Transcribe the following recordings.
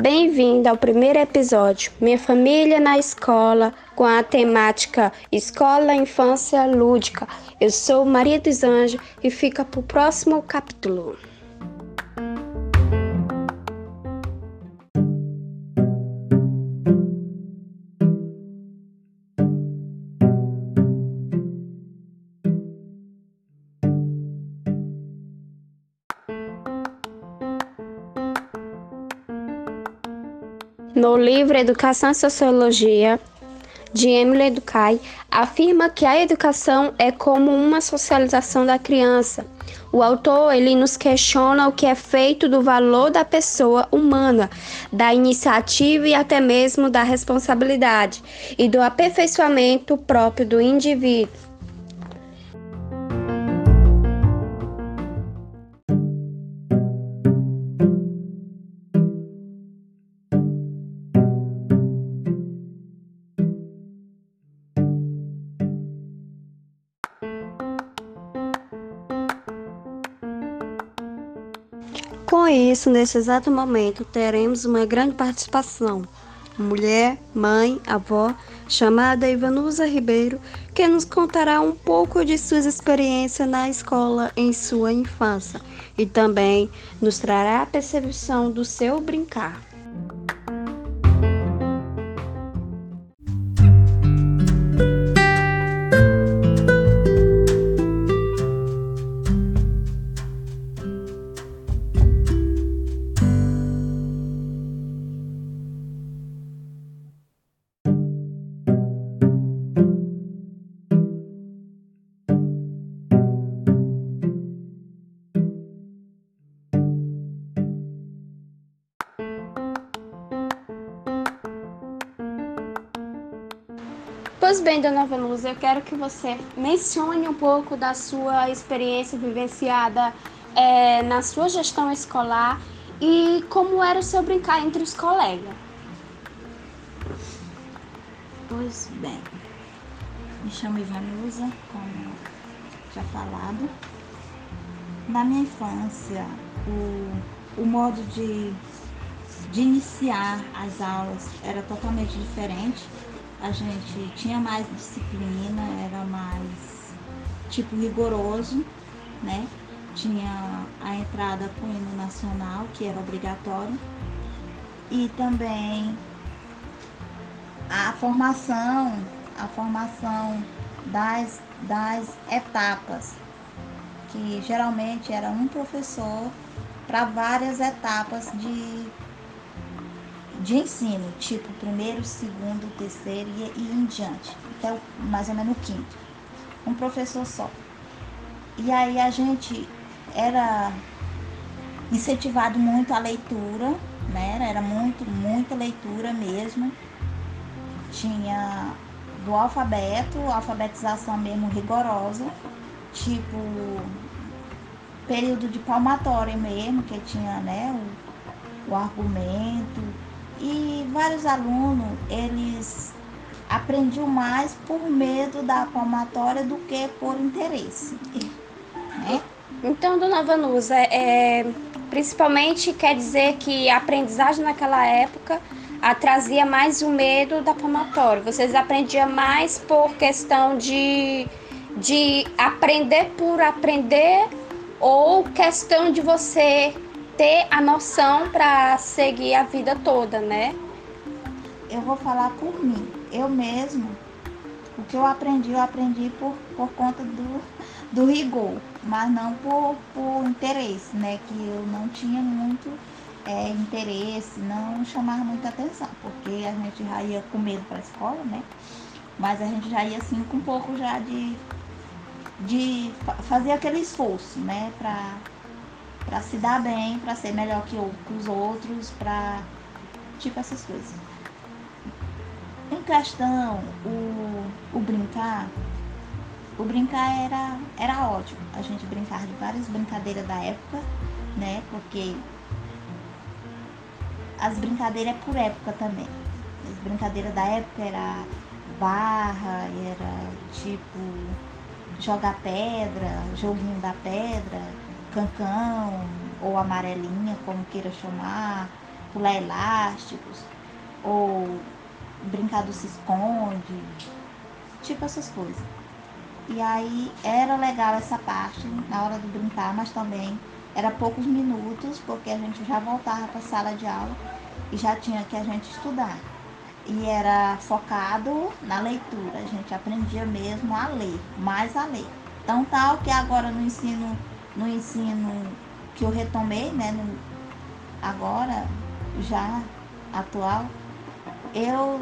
Bem-vindo ao primeiro episódio Minha Família na Escola, com a temática Escola Infância Lúdica. Eu sou Maria dos Anjos e fica para o próximo capítulo. No livro Educação e Sociologia, de Emily Durkheim, afirma que a educação é como uma socialização da criança. O autor ele nos questiona o que é feito do valor da pessoa humana, da iniciativa e até mesmo da responsabilidade e do aperfeiçoamento próprio do indivíduo. Com isso, nesse exato momento, teremos uma grande participação. Mulher, mãe, avó, chamada Ivanusa Ribeiro, que nos contará um pouco de suas experiências na escola em sua infância e também nos trará a percepção do seu brincar. Pois bem, dona Venusa, eu quero que você mencione um pouco da sua experiência vivenciada é, na sua gestão escolar e como era o seu brincar entre os colegas. Pois bem, me chamo Ivanusa, como já falado. Na minha infância, o, o modo de, de iniciar as aulas era totalmente diferente a gente tinha mais disciplina, era mais tipo rigoroso, né? Tinha a entrada com o hino nacional, que era obrigatório, e também a formação, a formação das, das etapas, que geralmente era um professor para várias etapas de de ensino, tipo primeiro, segundo, terceiro e, e em diante, até o, mais ou menos o quinto. Um professor só. E aí a gente era incentivado muito a leitura, né? Era muito, muita leitura mesmo. Tinha do alfabeto, alfabetização mesmo rigorosa, tipo período de palmatória mesmo, que tinha né, o, o argumento, e vários alunos, eles aprendiam mais por medo da palmatória do que por interesse. Né? Então, dona Vanusa, é, principalmente quer dizer que a aprendizagem naquela época trazia mais o medo da palmatória. Vocês aprendiam mais por questão de, de aprender por aprender ou questão de você ter a noção para seguir a vida toda, né? Eu vou falar por mim. Eu mesmo, o que eu aprendi, eu aprendi por, por conta do, do rigor, mas não por, por interesse, né? Que eu não tinha muito é, interesse, não chamava muita atenção, porque a gente já ia com medo para a escola, né? Mas a gente já ia assim com um pouco já de, de fazer aquele esforço, né? Para para se dar bem, para ser melhor que, os outros, para tipo essas coisas. Em questão, o, o brincar, o brincar era, era ótimo. A gente brincava de várias brincadeiras da época, né? Porque as brincadeiras é por época também. As brincadeiras da época era barra, era tipo jogar pedra, joguinho da pedra, cancão ou amarelinha, como queira chamar, pular elásticos, ou brincar do se esconde, tipo essas coisas. E aí era legal essa parte na hora de brincar, mas também era poucos minutos, porque a gente já voltava para a sala de aula e já tinha que a gente estudar. E era focado na leitura, a gente aprendia mesmo a ler, mais a ler. Então tal que agora no ensino, no ensino que eu retomei, né, no, agora já atual, eu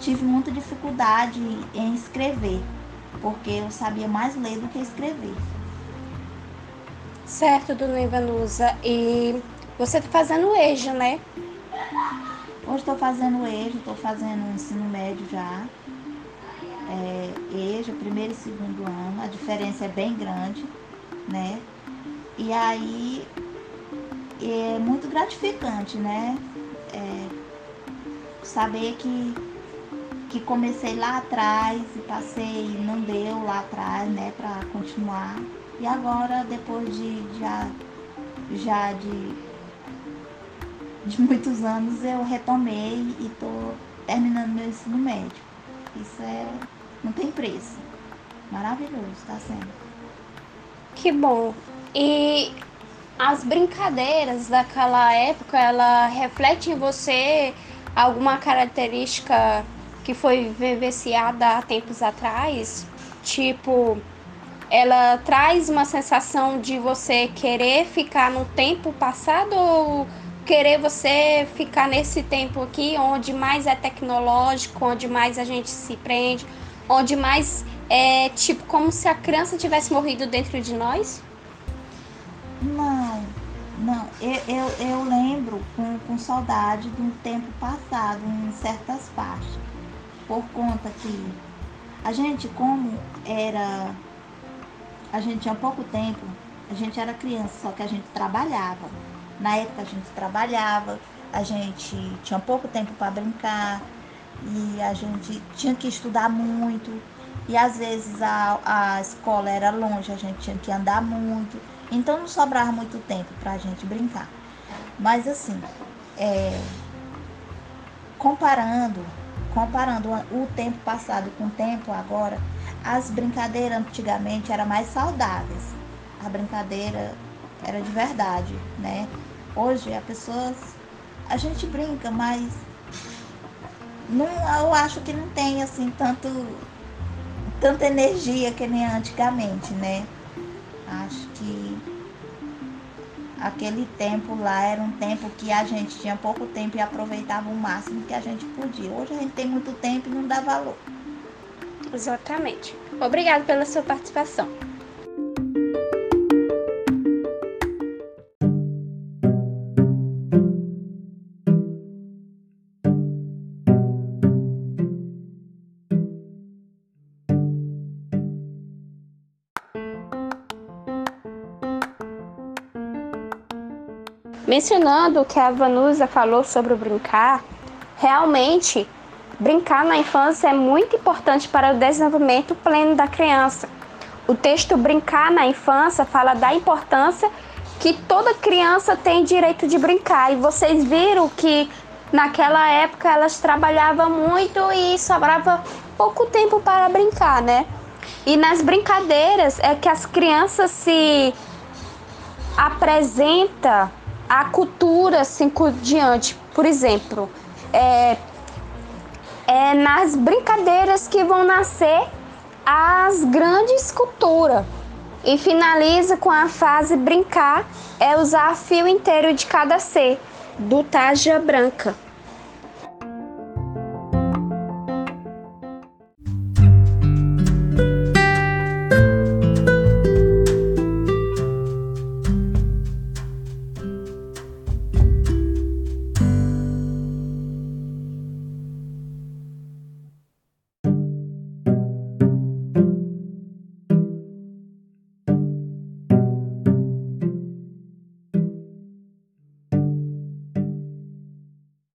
tive muita dificuldade em escrever, porque eu sabia mais ler do que escrever. Certo, dona Ivanusa. E você está fazendo EJA, né? Hoje estou fazendo EJA, estou fazendo ensino médio já. É, EJA, primeiro e segundo ano. A diferença é bem grande, né? E aí é muito gratificante, né? É, saber que, que comecei lá atrás e passei, não deu lá atrás, né, para continuar. E agora, depois de já, já de, de muitos anos, eu retomei e estou terminando meu ensino médio. Isso é, não tem preço. Maravilhoso, está sendo. Que bom. E as brincadeiras daquela época, ela reflete em você alguma característica que foi vivenciada há tempos atrás? Tipo, ela traz uma sensação de você querer ficar no tempo passado ou querer você ficar nesse tempo aqui onde mais é tecnológico, onde mais a gente se prende, onde mais é tipo como se a criança tivesse morrido dentro de nós? Não, não. Eu, eu, eu lembro com, com saudade de um tempo passado em certas partes. Por conta que a gente, como era a gente tinha pouco tempo, a gente era criança, só que a gente trabalhava. Na época a gente trabalhava, a gente tinha pouco tempo para brincar e a gente tinha que estudar muito. E às vezes a, a escola era longe, a gente tinha que andar muito. Então não sobrava muito tempo para a gente brincar. Mas assim, é, comparando, comparando o tempo passado com o tempo agora, as brincadeiras antigamente eram mais saudáveis. A brincadeira era de verdade, né? Hoje a pessoas a gente brinca, mas não, eu acho que não tem assim tanto tanta energia que nem antigamente, né? Acho que aquele tempo lá era um tempo que a gente tinha pouco tempo e aproveitava o máximo que a gente podia. Hoje a gente tem muito tempo e não dá valor. Exatamente. Obrigado pela sua participação. Mencionando o que a Vanusa falou sobre o brincar, realmente Brincar na infância é muito importante para o desenvolvimento pleno da criança. O texto Brincar na Infância fala da importância que toda criança tem direito de brincar. E vocês viram que naquela época elas trabalhavam muito e sobrava pouco tempo para brincar, né? E nas brincadeiras é que as crianças se apresenta a cultura assim por diante. Por exemplo, é, é nas brincadeiras que vão nascer as grandes culturas. E finaliza com a fase brincar, é usar fio inteiro de cada ser, do Taja Branca.